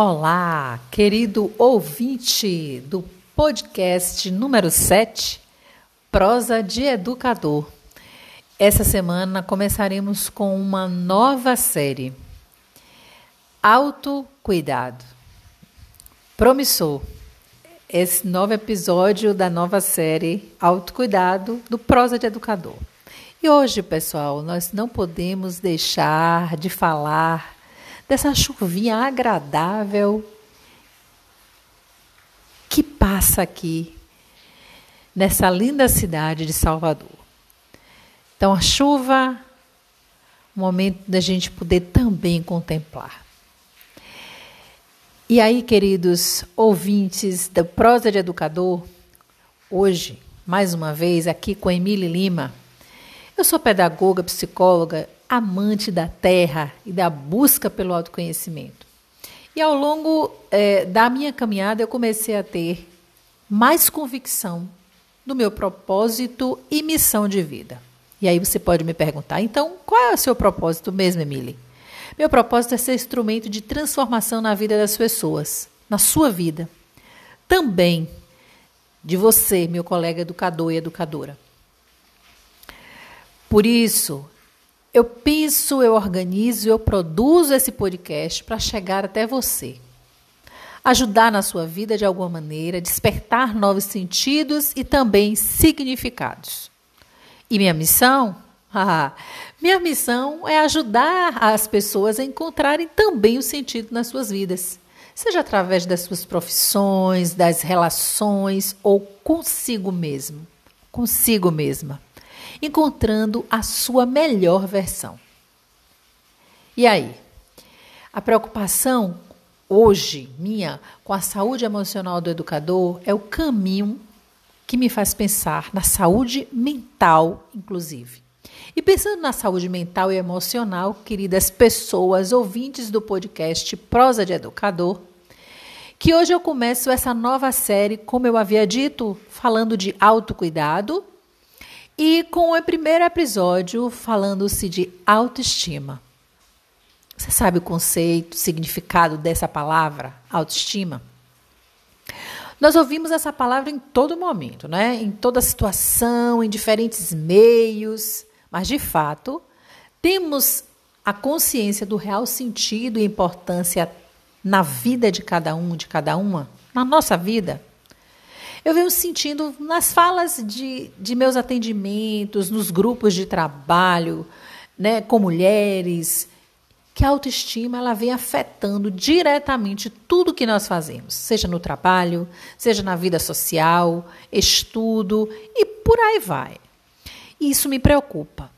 Olá, querido ouvinte do podcast número 7, Prosa de Educador. Essa semana começaremos com uma nova série, Autocuidado. Promissor, esse novo episódio da nova série Autocuidado do Prosa de Educador. E hoje, pessoal, nós não podemos deixar de falar dessa chuvinha agradável que passa aqui nessa linda cidade de Salvador. Então, a chuva, momento da gente poder também contemplar. E aí, queridos ouvintes da Prosa de Educador, hoje, mais uma vez, aqui com Emília Lima. Eu sou pedagoga, psicóloga amante da terra e da busca pelo autoconhecimento. E ao longo é, da minha caminhada, eu comecei a ter mais convicção do meu propósito e missão de vida. E aí você pode me perguntar, então, qual é o seu propósito mesmo, Emily? Meu propósito é ser instrumento de transformação na vida das pessoas, na sua vida. Também de você, meu colega educador e educadora. Por isso, eu penso, eu organizo, eu produzo esse podcast para chegar até você. Ajudar na sua vida de alguma maneira, despertar novos sentidos e também significados. E minha missão? Ah, minha missão é ajudar as pessoas a encontrarem também o sentido nas suas vidas, seja através das suas profissões, das relações ou consigo mesmo, consigo mesma encontrando a sua melhor versão. E aí? A preocupação hoje minha com a saúde emocional do educador é o caminho que me faz pensar na saúde mental, inclusive. E pensando na saúde mental e emocional, queridas pessoas ouvintes do podcast Prosa de Educador, que hoje eu começo essa nova série, como eu havia dito, falando de autocuidado e com o primeiro episódio falando-se de autoestima. Você sabe o conceito, o significado dessa palavra, autoestima? Nós ouvimos essa palavra em todo momento, né? em toda situação, em diferentes meios, mas de fato, temos a consciência do real sentido e importância na vida de cada um, de cada uma, na nossa vida. Eu venho sentindo nas falas de, de meus atendimentos, nos grupos de trabalho, né, com mulheres, que a autoestima ela vem afetando diretamente tudo que nós fazemos, seja no trabalho, seja na vida social, estudo e por aí vai. Isso me preocupa.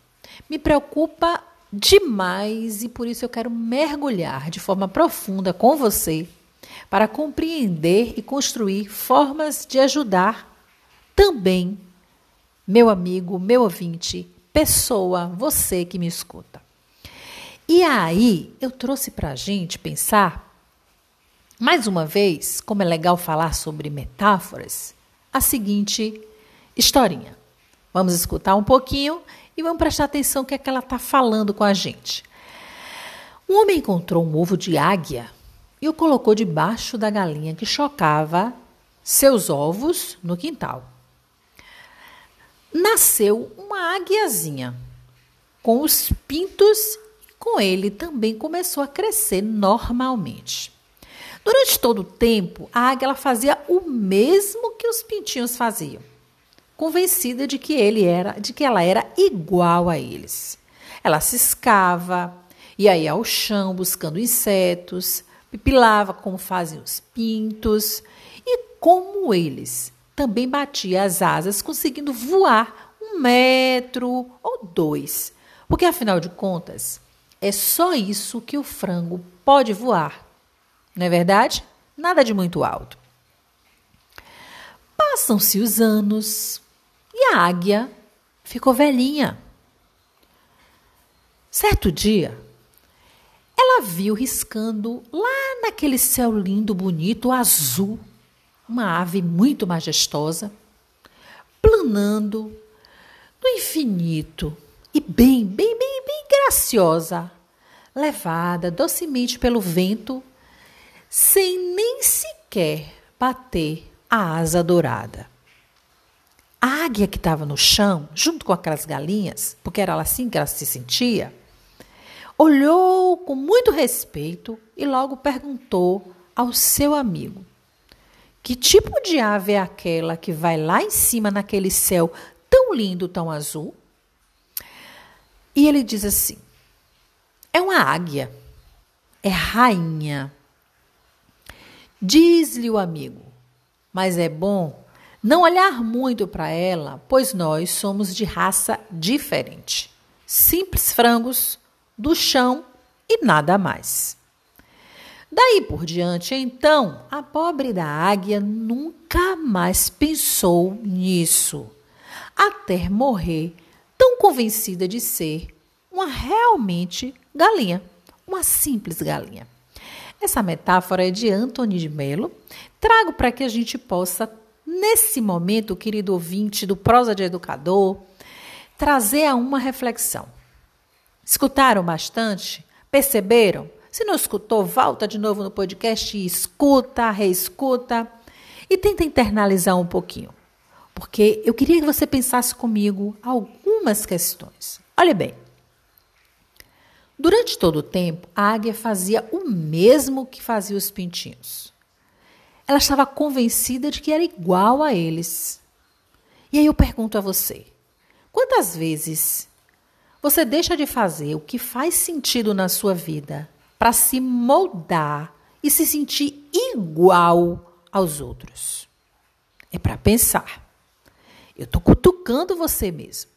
Me preocupa demais e por isso eu quero mergulhar de forma profunda com você para compreender e construir formas de ajudar também meu amigo, meu ouvinte, pessoa, você que me escuta. E aí, eu trouxe para a gente pensar, mais uma vez, como é legal falar sobre metáforas, a seguinte historinha. Vamos escutar um pouquinho e vamos prestar atenção no que, é que ela está falando com a gente. Um homem encontrou um ovo de águia e o colocou debaixo da galinha que chocava seus ovos no quintal. Nasceu uma águiazinha com os pintos e com ele também começou a crescer normalmente. Durante todo o tempo, a águia fazia o mesmo que os pintinhos faziam, convencida de que ele era, de que ela era igual a eles. Ela ciscava, ia aí ao chão buscando insetos, pipilava como fazem os pintos e como eles. Também batia as asas, conseguindo voar um metro ou dois. Porque, afinal de contas, é só isso que o frango pode voar. Não é verdade? Nada de muito alto. Passam-se os anos e a águia ficou velhinha. Certo dia, ela viu riscando lá naquele céu lindo, bonito, azul, uma ave muito majestosa, planando no infinito e bem, bem, bem, bem graciosa, levada docemente pelo vento, sem nem sequer bater a asa dourada. A águia que estava no chão, junto com aquelas galinhas, porque era assim que ela se sentia, olhou com muito respeito e logo perguntou ao seu amigo: Que tipo de ave é aquela que vai lá em cima naquele céu tão lindo, tão azul? E ele diz assim: É uma águia, é rainha. Diz-lhe o amigo: Mas é bom não olhar muito para ela, pois nós somos de raça diferente. Simples frangos do chão e nada mais. Daí por diante, então, a pobre da águia nunca mais pensou nisso, até morrer tão convencida de ser uma realmente galinha, uma simples galinha. Essa metáfora é de Anthony de Mello. Trago para que a gente possa nesse momento, querido ouvinte do Prosa de Educador, trazer a uma reflexão. Escutaram bastante? Perceberam? Se não escutou, volta de novo no podcast e escuta, reescuta e tenta internalizar um pouquinho. Porque eu queria que você pensasse comigo algumas questões. Olha bem. Durante todo o tempo, a águia fazia o mesmo que fazia os pintinhos. Ela estava convencida de que era igual a eles. E aí eu pergunto a você: quantas vezes você deixa de fazer o que faz sentido na sua vida para se moldar e se sentir igual aos outros? É para pensar. Eu estou cutucando você mesmo.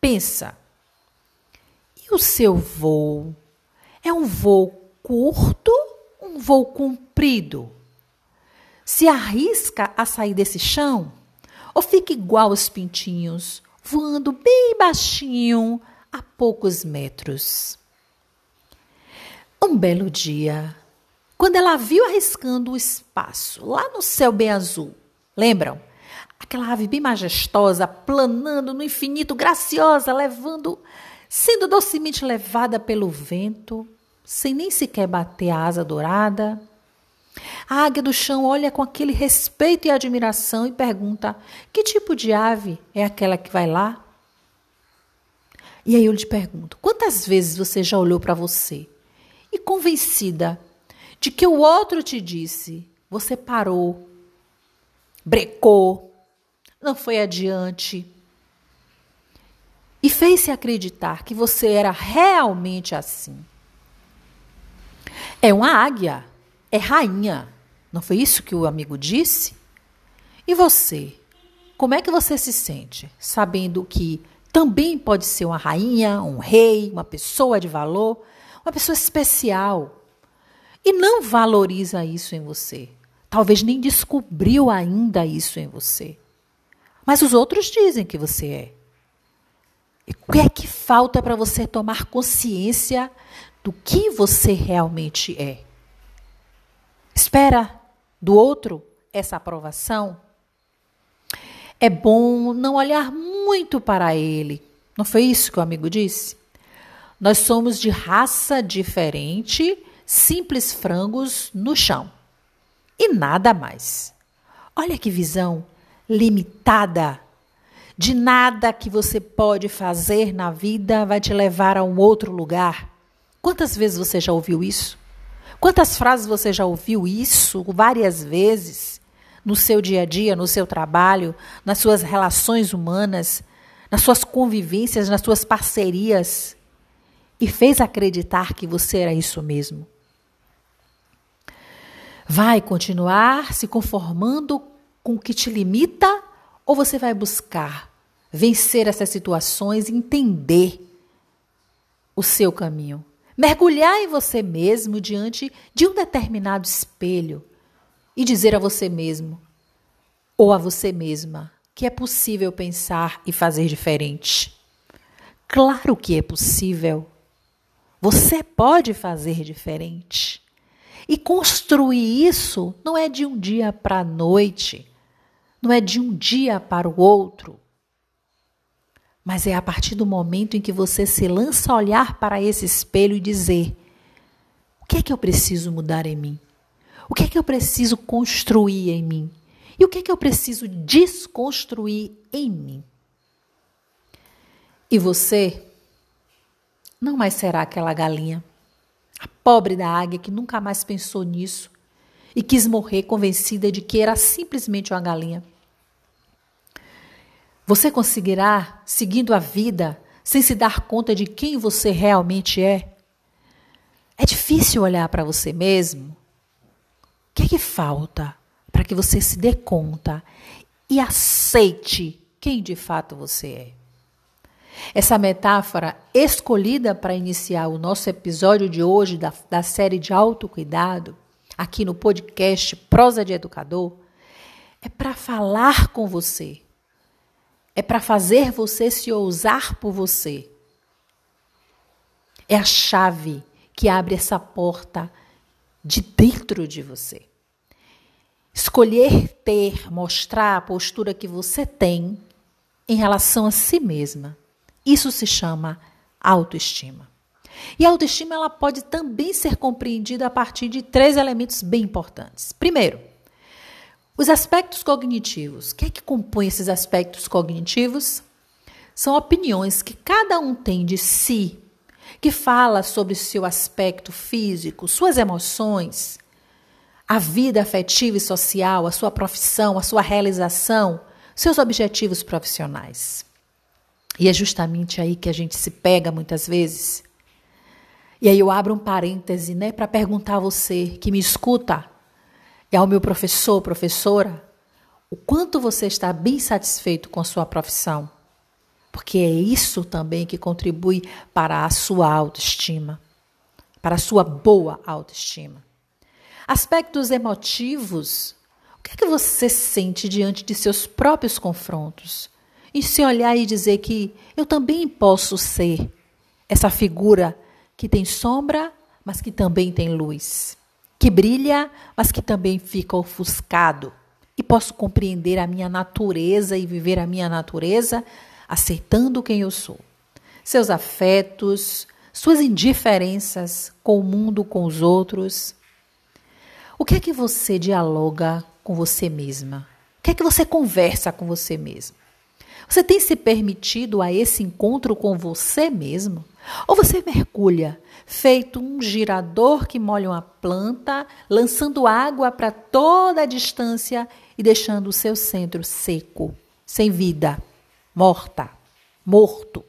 Pensa. E o seu voo? É um voo curto, um voo comprido? Se arrisca a sair desse chão? Ou fica igual os pintinhos, voando bem baixinho, a poucos metros? Um belo dia, quando ela viu arriscando o espaço, lá no céu bem azul, lembram? Aquela ave bem majestosa, planando no infinito, graciosa, levando, sendo docemente levada pelo vento, sem nem sequer bater a asa dourada. A águia do chão olha com aquele respeito e admiração e pergunta: Que tipo de ave é aquela que vai lá? E aí eu lhe pergunto: quantas vezes você já olhou para você e convencida de que o outro te disse, você parou, brecou, não foi adiante e fez-se acreditar que você era realmente assim? É uma águia é rainha. Não foi isso que o amigo disse? E você? Como é que você se sente sabendo que também pode ser uma rainha, um rei, uma pessoa de valor, uma pessoa especial e não valoriza isso em você? Talvez nem descobriu ainda isso em você. Mas os outros dizem que você é. E o que é que falta para você tomar consciência do que você realmente é? espera do outro essa aprovação, é bom não olhar muito para ele. Não foi isso que o amigo disse? Nós somos de raça diferente, simples frangos no chão. E nada mais. Olha que visão limitada. De nada que você pode fazer na vida vai te levar a um outro lugar. Quantas vezes você já ouviu isso? Quantas frases você já ouviu isso várias vezes no seu dia a dia, no seu trabalho, nas suas relações humanas, nas suas convivências, nas suas parcerias e fez acreditar que você era isso mesmo? Vai continuar se conformando com o que te limita ou você vai buscar vencer essas situações entender o seu caminho? mergulhar em você mesmo diante de um determinado espelho e dizer a você mesmo ou a você mesma que é possível pensar e fazer diferente. Claro que é possível. Você pode fazer diferente. E construir isso não é de um dia para a noite, não é de um dia para o outro. Mas é a partir do momento em que você se lança a olhar para esse espelho e dizer: o que é que eu preciso mudar em mim? O que é que eu preciso construir em mim? E o que é que eu preciso desconstruir em mim? E você não mais será aquela galinha, a pobre da águia que nunca mais pensou nisso e quis morrer convencida de que era simplesmente uma galinha. Você conseguirá, seguindo a vida, sem se dar conta de quem você realmente é? É difícil olhar para você mesmo? Que é que falta para que você se dê conta e aceite quem de fato você é? Essa metáfora escolhida para iniciar o nosso episódio de hoje da, da série de autocuidado, aqui no podcast Prosa de Educador, é para falar com você, é para fazer você se ousar por você. É a chave que abre essa porta de dentro de você. Escolher ter, mostrar a postura que você tem em relação a si mesma isso se chama autoestima. E a autoestima ela pode também ser compreendida a partir de três elementos bem importantes. Primeiro, os aspectos cognitivos. O que é que compõe esses aspectos cognitivos? São opiniões que cada um tem de si, que fala sobre seu aspecto físico, suas emoções, a vida afetiva e social, a sua profissão, a sua realização, seus objetivos profissionais. E é justamente aí que a gente se pega muitas vezes. E aí eu abro um parêntese, né, para perguntar a você que me escuta e ao meu professor, professora, o quanto você está bem satisfeito com a sua profissão? Porque é isso também que contribui para a sua autoestima, para a sua boa autoestima. Aspectos emotivos. O que é que você sente diante de seus próprios confrontos? e se olhar e dizer que eu também posso ser essa figura que tem sombra, mas que também tem luz, que brilha, mas que também fica ofuscado. E posso compreender a minha natureza e viver a minha natureza aceitando quem eu sou. Seus afetos, suas indiferenças com o mundo, com os outros. O que é que você dialoga com você mesma? O que é que você conversa com você mesma? Você tem se permitido a esse encontro com você mesmo? Ou você mergulha, feito um girador que molha uma planta, lançando água para toda a distância e deixando o seu centro seco, sem vida, morta, morto?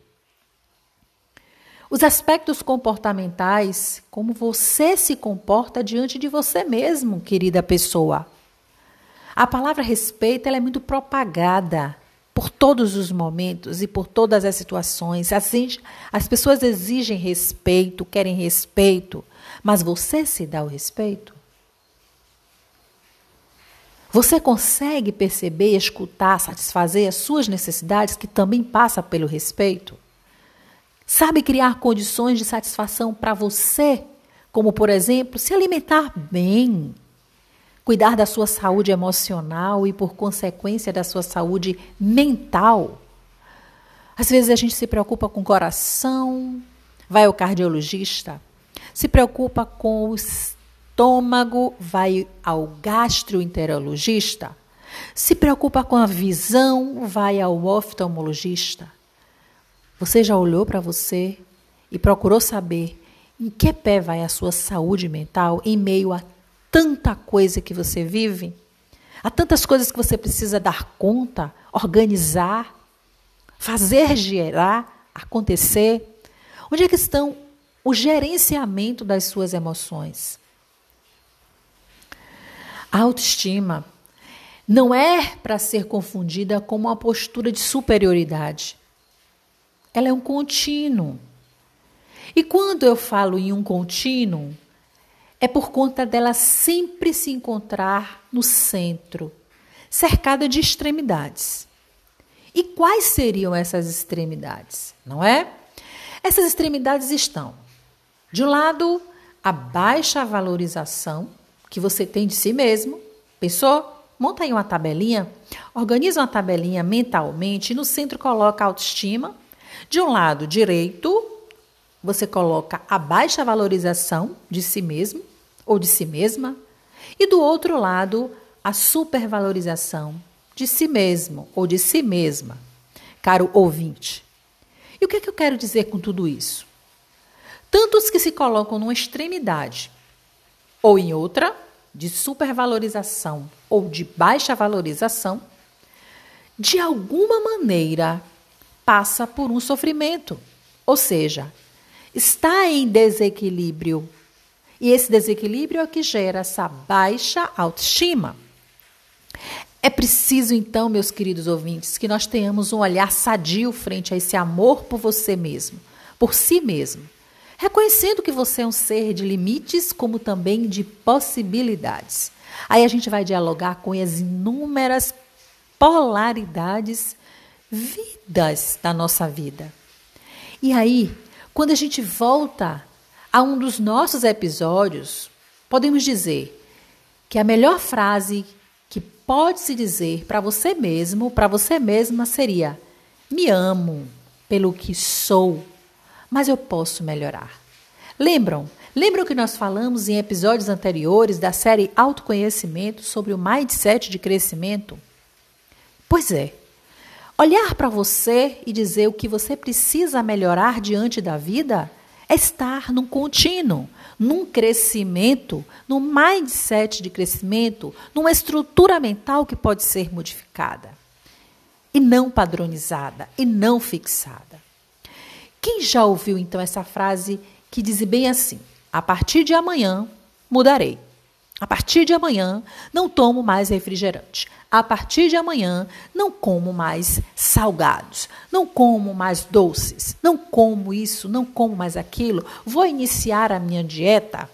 Os aspectos comportamentais, como você se comporta diante de você mesmo, querida pessoa. A palavra respeito é muito propagada por todos os momentos e por todas as situações. Assim, as pessoas exigem respeito, querem respeito, mas você se dá o respeito? Você consegue perceber, escutar, satisfazer as suas necessidades, que também passa pelo respeito? Sabe criar condições de satisfação para você, como, por exemplo, se alimentar bem, cuidar da sua saúde emocional e, por consequência, da sua saúde mental. Às vezes a gente se preocupa com o coração, vai ao cardiologista, se preocupa com o estômago, vai ao gastroenterologista, se preocupa com a visão, vai ao oftalmologista. Você já olhou para você e procurou saber em que pé vai a sua saúde mental em meio a tanta coisa que você vive, há tantas coisas que você precisa dar conta, organizar, fazer gerar, acontecer. Onde é que estão o gerenciamento das suas emoções? A autoestima não é para ser confundida com uma postura de superioridade. Ela é um contínuo. E quando eu falo em um contínuo, é por conta dela sempre se encontrar no centro, cercada de extremidades. E quais seriam essas extremidades? Não é? Essas extremidades estão, de um lado, a baixa valorização que você tem de si mesmo. Pensou? Monta aí uma tabelinha, organiza uma tabelinha mentalmente e no centro coloca a autoestima. De um lado direito, você coloca a baixa valorização de si mesmo ou de si mesma. E do outro lado, a supervalorização de si mesmo ou de si mesma, caro ouvinte. E o que, é que eu quero dizer com tudo isso? Tantos que se colocam numa extremidade ou em outra, de supervalorização ou de baixa valorização, de alguma maneira passa por um sofrimento, ou seja, está em desequilíbrio. E esse desequilíbrio é o que gera essa baixa autoestima. É preciso, então, meus queridos ouvintes, que nós tenhamos um olhar sadio frente a esse amor por você mesmo, por si mesmo reconhecendo que você é um ser de limites, como também de possibilidades. Aí a gente vai dialogar com as inúmeras polaridades vidas da nossa vida. E aí, quando a gente volta a um dos nossos episódios, podemos dizer que a melhor frase que pode se dizer para você mesmo, para você mesma, seria: Me amo pelo que sou mas eu posso melhorar. Lembram? Lembram que nós falamos em episódios anteriores da série Autoconhecimento sobre o mindset de crescimento? Pois é. Olhar para você e dizer o que você precisa melhorar diante da vida é estar num contínuo, num crescimento, num mindset de crescimento, numa estrutura mental que pode ser modificada e não padronizada e não fixada. Quem já ouviu então essa frase que diz bem assim: a partir de amanhã mudarei. A partir de amanhã não tomo mais refrigerante. A partir de amanhã não como mais salgados, não como mais doces, não como isso, não como mais aquilo. Vou iniciar a minha dieta.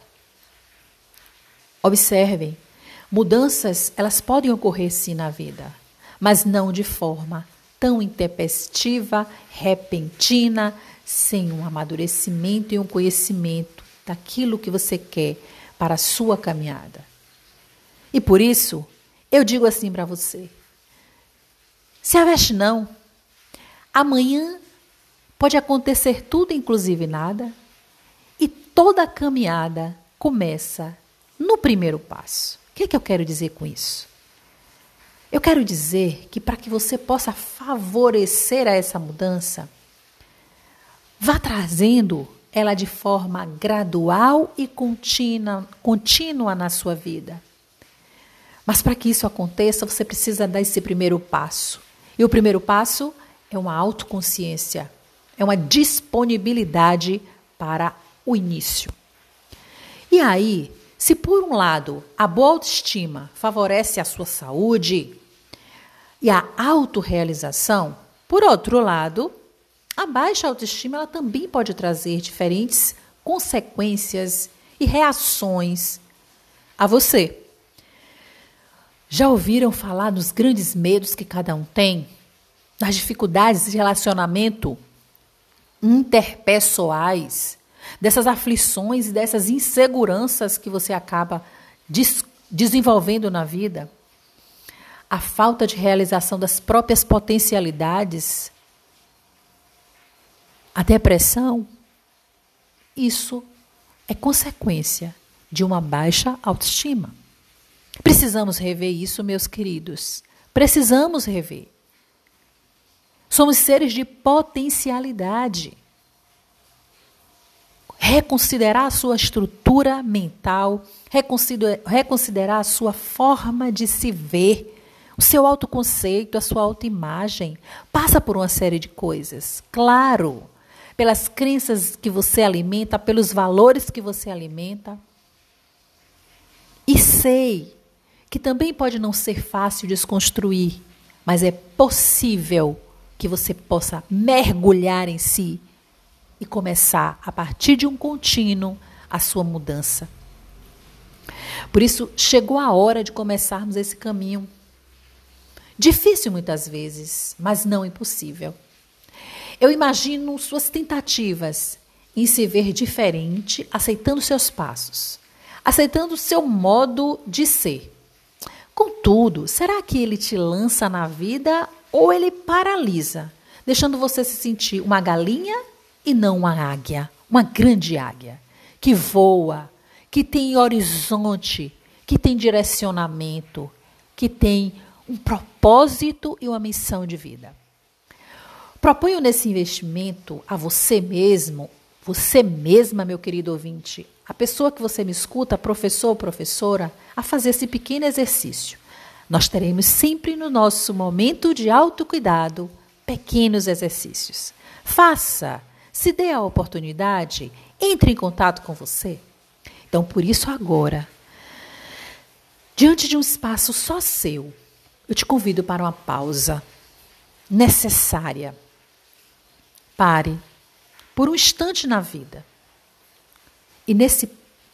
Observem, mudanças elas podem ocorrer sim na vida, mas não de forma tão intempestiva, repentina, sem um amadurecimento e um conhecimento daquilo que você quer para a sua caminhada. E por isso, eu digo assim para você: se aveste não. Amanhã pode acontecer tudo, inclusive nada, e toda caminhada começa no primeiro passo. O que, é que eu quero dizer com isso? Eu quero dizer que para que você possa favorecer a essa mudança, Vá trazendo ela de forma gradual e contínua, contínua na sua vida. Mas para que isso aconteça, você precisa dar esse primeiro passo. E o primeiro passo é uma autoconsciência, é uma disponibilidade para o início. E aí, se por um lado a boa autoestima favorece a sua saúde e a autorrealização, por outro lado, a baixa autoestima ela também pode trazer diferentes consequências e reações a você. Já ouviram falar dos grandes medos que cada um tem? Das dificuldades de relacionamento interpessoais, dessas aflições e dessas inseguranças que você acaba des desenvolvendo na vida? A falta de realização das próprias potencialidades a depressão, isso é consequência de uma baixa autoestima. Precisamos rever isso, meus queridos. Precisamos rever. Somos seres de potencialidade. Reconsiderar a sua estrutura mental, reconsiderar a sua forma de se ver, o seu autoconceito, a sua autoimagem. Passa por uma série de coisas. Claro pelas crenças que você alimenta, pelos valores que você alimenta. E sei que também pode não ser fácil desconstruir, mas é possível que você possa mergulhar em si e começar, a partir de um contínuo, a sua mudança. Por isso, chegou a hora de começarmos esse caminho. Difícil muitas vezes, mas não impossível. Eu imagino suas tentativas em se ver diferente, aceitando seus passos, aceitando seu modo de ser. Contudo, será que ele te lança na vida ou ele paralisa, deixando você se sentir uma galinha e não uma águia, uma grande águia, que voa, que tem horizonte, que tem direcionamento, que tem um propósito e uma missão de vida. Proponho nesse investimento a você mesmo, você mesma, meu querido ouvinte, a pessoa que você me escuta, professor ou professora, a fazer esse pequeno exercício. Nós teremos sempre no nosso momento de autocuidado pequenos exercícios. Faça, se dê a oportunidade, entre em contato com você. Então, por isso, agora, diante de um espaço só seu, eu te convido para uma pausa necessária. Pare por um instante na vida. E nesse,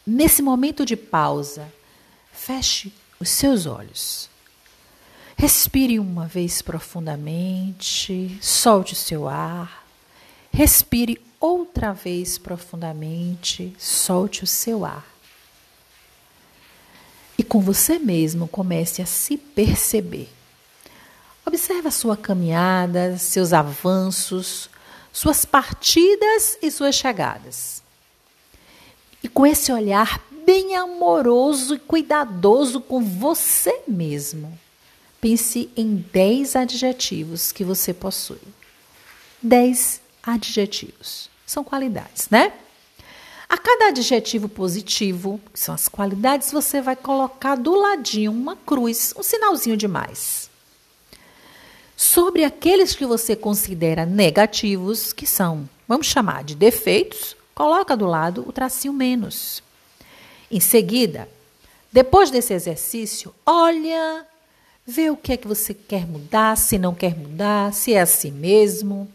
nesse momento de pausa, feche os seus olhos. Respire uma vez profundamente, solte o seu ar. Respire outra vez profundamente, solte o seu ar. E com você mesmo comece a se perceber. Observe a sua caminhada, seus avanços, suas partidas e suas chegadas. E com esse olhar bem amoroso e cuidadoso com você mesmo, Pense em 10 adjetivos que você possui. 10 adjetivos. São qualidades, né? A cada adjetivo positivo, que são as qualidades, você vai colocar do ladinho uma cruz, um sinalzinho de mais. Sobre aqueles que você considera negativos, que são, vamos chamar de defeitos, coloca do lado o tracinho menos. Em seguida, depois desse exercício, olha Vê o que é que você quer mudar, se não quer mudar, se é assim mesmo.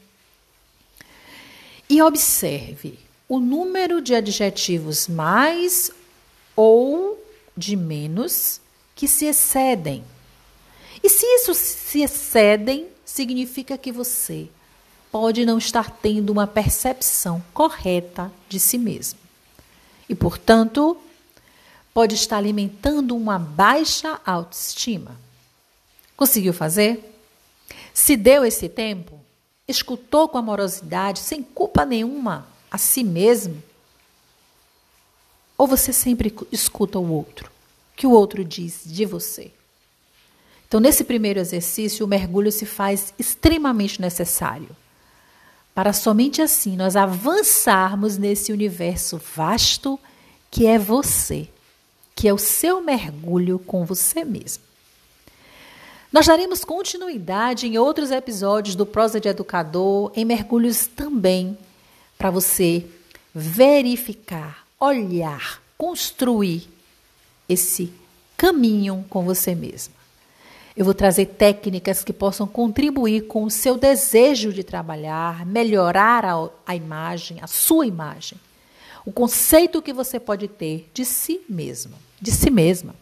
E observe o número de adjetivos mais ou de menos que se excedem. E se isso se excedem, significa que você pode não estar tendo uma percepção correta de si mesmo. E, portanto, pode estar alimentando uma baixa autoestima. Conseguiu fazer? Se deu esse tempo? Escutou com amorosidade, sem culpa nenhuma, a si mesmo? Ou você sempre escuta o outro? O que o outro diz de você? Então, nesse primeiro exercício, o mergulho se faz extremamente necessário. Para somente assim nós avançarmos nesse universo vasto que é você, que é o seu mergulho com você mesmo. Nós daremos continuidade em outros episódios do Prosa de Educador, em mergulhos também, para você verificar, olhar, construir esse caminho com você mesma. Eu vou trazer técnicas que possam contribuir com o seu desejo de trabalhar, melhorar a, a imagem, a sua imagem, o conceito que você pode ter de si mesmo, de si mesma.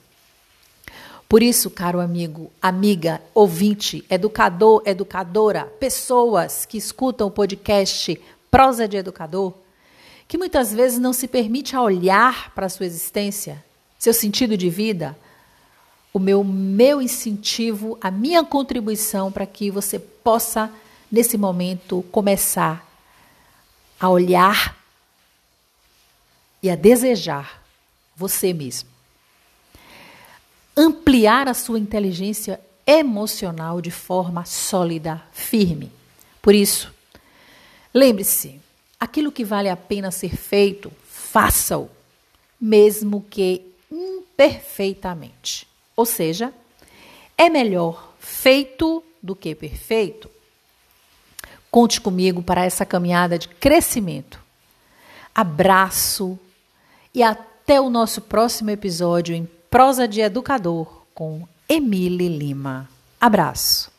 Por isso, caro amigo, amiga, ouvinte, educador, educadora, pessoas que escutam o podcast Prosa de Educador, que muitas vezes não se permite olhar para a sua existência, seu sentido de vida, o meu meu incentivo, a minha contribuição para que você possa nesse momento começar a olhar e a desejar você mesmo ampliar a sua inteligência emocional de forma sólida, firme. Por isso, lembre-se: aquilo que vale a pena ser feito, faça-o, mesmo que imperfeitamente. Ou seja, é melhor feito do que perfeito. Conte comigo para essa caminhada de crescimento. Abraço e até o nosso próximo episódio em Prosa de Educador com Emile Lima. Abraço.